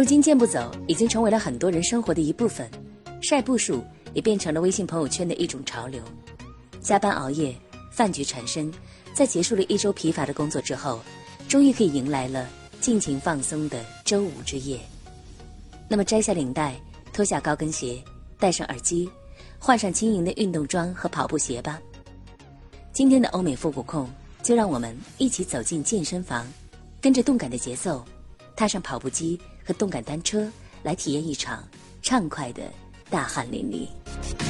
如今，健步走已经成为了很多人生活的一部分，晒步数也变成了微信朋友圈的一种潮流。加班熬夜，饭局缠身，在结束了一周疲乏的工作之后，终于可以迎来了尽情放松的周五之夜。那么，摘下领带，脱下高跟鞋，戴上耳机，换上轻盈的运动装和跑步鞋吧。今天的欧美复古控，就让我们一起走进健身房，跟着动感的节奏，踏上跑步机。和动感单车来体验一场畅快的大汗淋漓。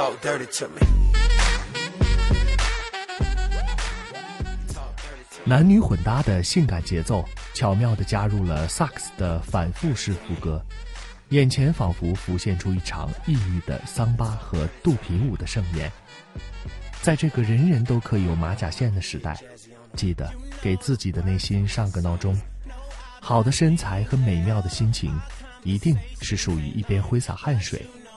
talk dirty to me. 男女混搭的性感节奏，巧妙地加入了萨克斯的反复式副歌，眼前仿佛浮现出一场异域的桑巴和肚皮舞的盛宴。在这个人人都可以有马甲线的时代，记得给自己的内心上个闹钟。好的身材和美妙的心情，一定是属于一边挥洒汗水，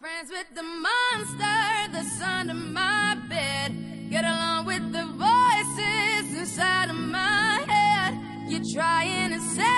Friends with the monster that's under my bed. Get along with the voices inside of my head. You're trying to say.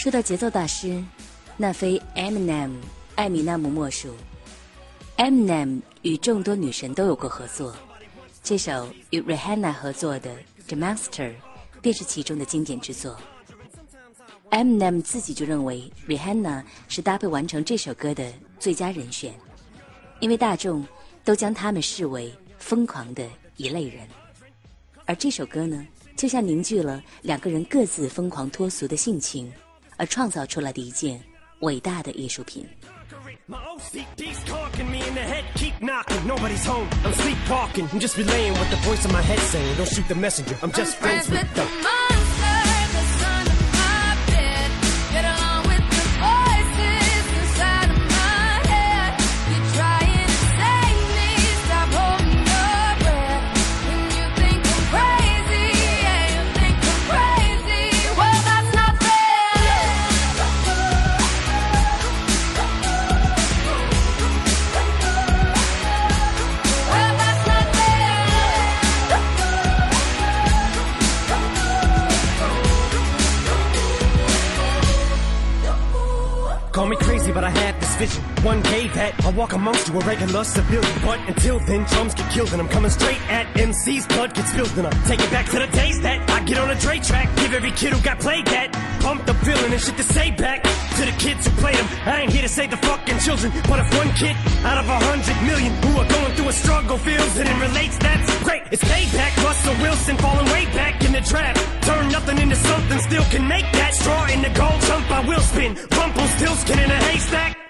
说到节奏大师，那非 Eminem 艾米纳姆莫属。Eminem 与众多女神都有过合作，这首与 Rihanna 合作的《The Monster》便是其中的经典之作。Eminem 自己就认为 Rihanna 是搭配完成这首歌的最佳人选，因为大众都将他们视为疯狂的一类人，而这首歌呢，就像凝聚了两个人各自疯狂脱俗的性情，而创造出来的一件伟大的艺术品。You a regular civilian. But until then, drums get killed and I'm coming straight at MC's blood gets spilled and I take it back to the days that I get on a Dre track. Give every kid who got played that. Pump the feeling and shit to say back to the kids who played them. I ain't here to save the fucking children, but if one kid out of a hundred million who are going through a struggle feels it and relates, that's great. It's payback. Russell Wilson falling way back in the trap. Turn nothing into something, still can make that straw in the gold jump. I will spin. Rumple still skin in a haystack.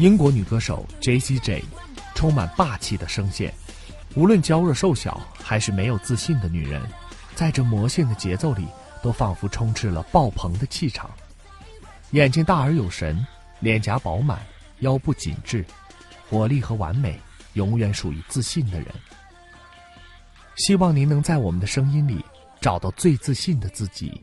英国女歌手 J.C. J，充满霸气的声线，无论娇弱瘦小还是没有自信的女人，在这魔性的节奏里，都仿佛充斥了爆棚的气场。眼睛大而有神，脸颊饱满，腰部紧致，活力和完美，永远属于自信的人。希望您能在我们的声音里找到最自信的自己。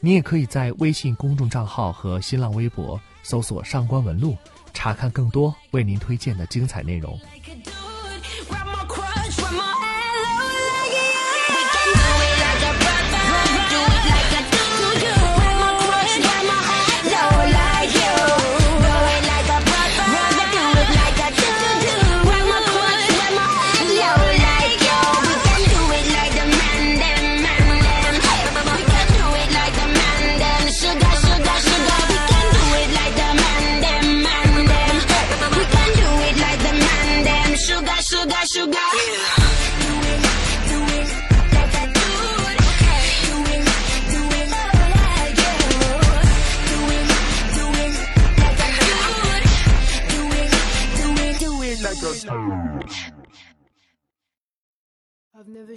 你也可以在微信公众账号和新浪微博搜索“上官文露”。查看更多为您推荐的精彩内容。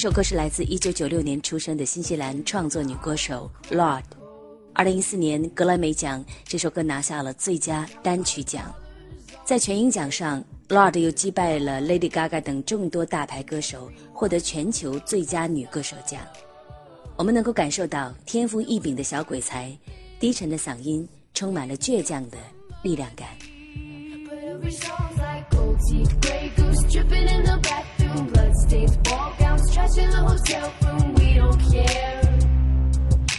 首歌是来自1996年出生的新西兰创作女歌手 Lord。2014年格莱美奖，这首歌拿下了最佳单曲奖。在全英奖上，Lord 又击败了 Lady Gaga 等众多大牌歌手，获得全球最佳女歌手奖。我们能够感受到天赋异禀的小鬼才，低沉的嗓音充满了倔强的力量感。Bloodstains, ball gowns, trash in the hotel room. We don't care.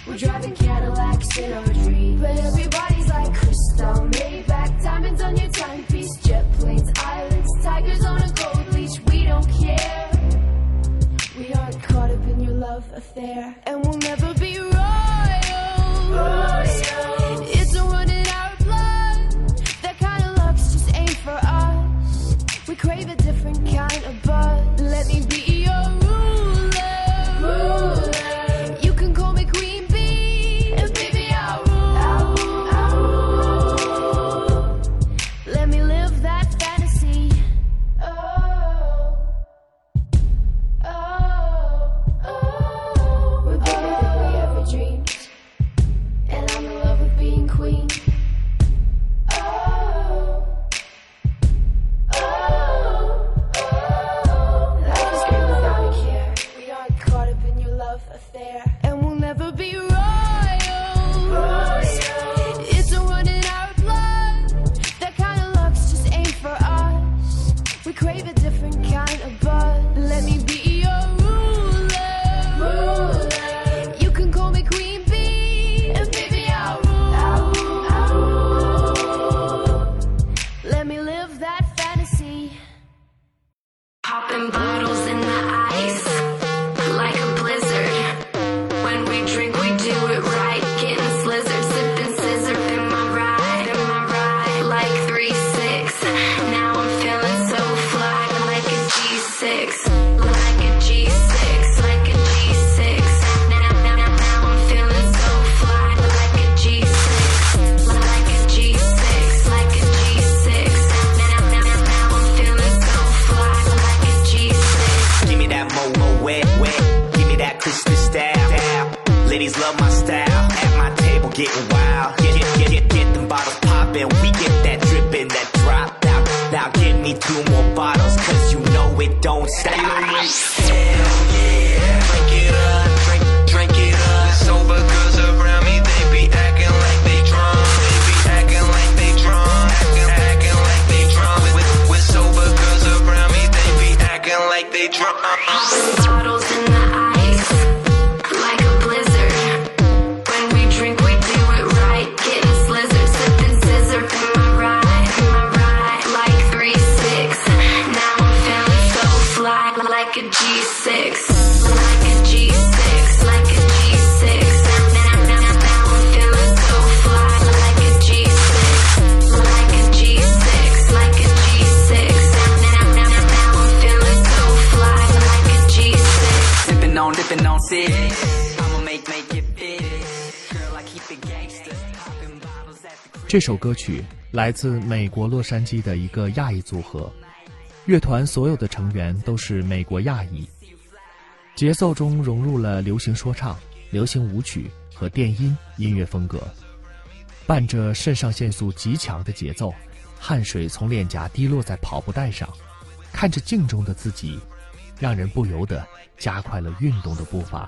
We're driving Cadillacs in our dreams, but everybody's like crystal, Maybach, diamonds on your timepiece, jet planes, islands, tigers on a gold leash. We don't care. We aren't caught up in your love affair, and we'll never getting wild. Get, get, get, get, get them bottles poppin'. We get that drippin', that drop. Now, now give me two more bottles, cause you know it don't stop. Hell yeah. Drink it up, drink, drink it up. Sober girls around me, they be acting like they drunk. They be acting like they drunk. Acting, acting like they drunk. With, with sober girls around me, they be acting like they drunk. Uh-uh. Bottles 这首歌曲来自美国洛杉矶的一个亚裔组合，乐团所有的成员都是美国亚裔，节奏中融入了流行说唱、流行舞曲和电音音乐风格，伴着肾上腺素极强的节奏，汗水从脸颊滴落在跑步带上，看着镜中的自己，让人不由得加快了运动的步伐。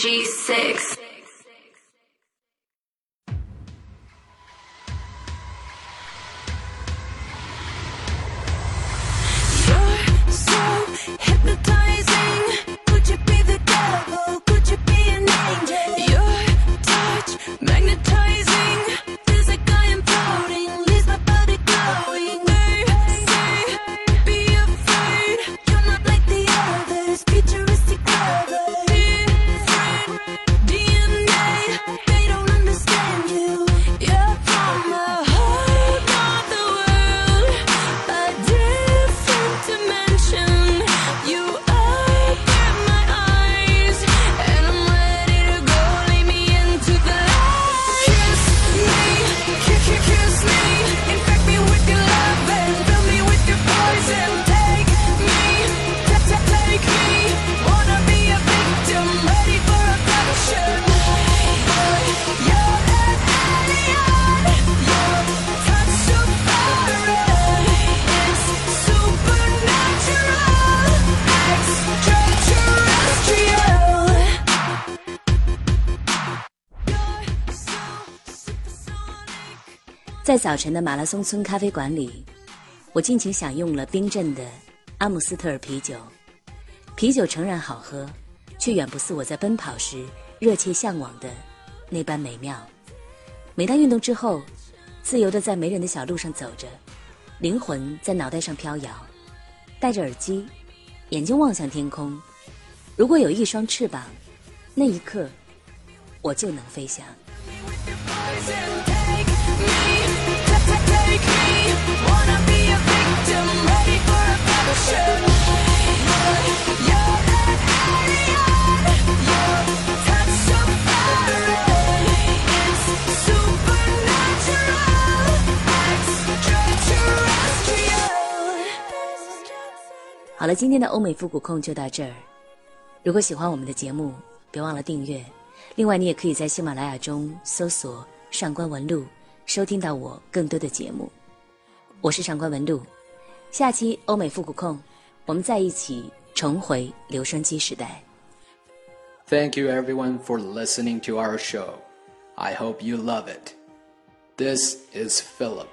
G6. 在早晨的马拉松村咖啡馆里，我尽情享用了冰镇的阿姆斯特尔啤酒。啤酒诚然好喝，却远不似我在奔跑时热切向往的那般美妙。每当运动之后，自由的在没人的小路上走着，灵魂在脑袋上飘摇，戴着耳机，眼睛望向天空。如果有一双翅膀，那一刻，我就能飞翔。好了，今天的欧美复古控就到这儿。如果喜欢我们的节目，别忘了订阅。另外，你也可以在喜马拉雅中搜索“上官文露”，收听到我更多的节目。我是上官文露。下期欧美复古控，我们在一起重回留声机时代。 Thank you everyone for listening to our show. I hope you love it. This is Philip.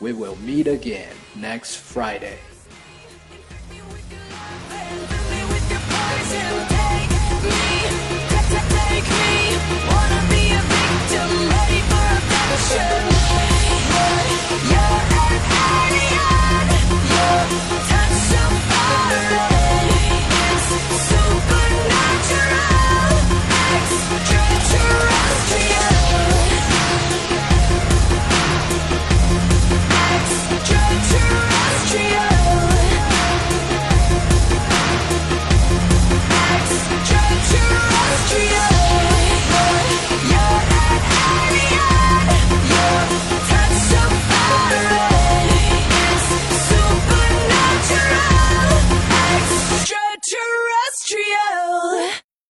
We will meet again next Friday.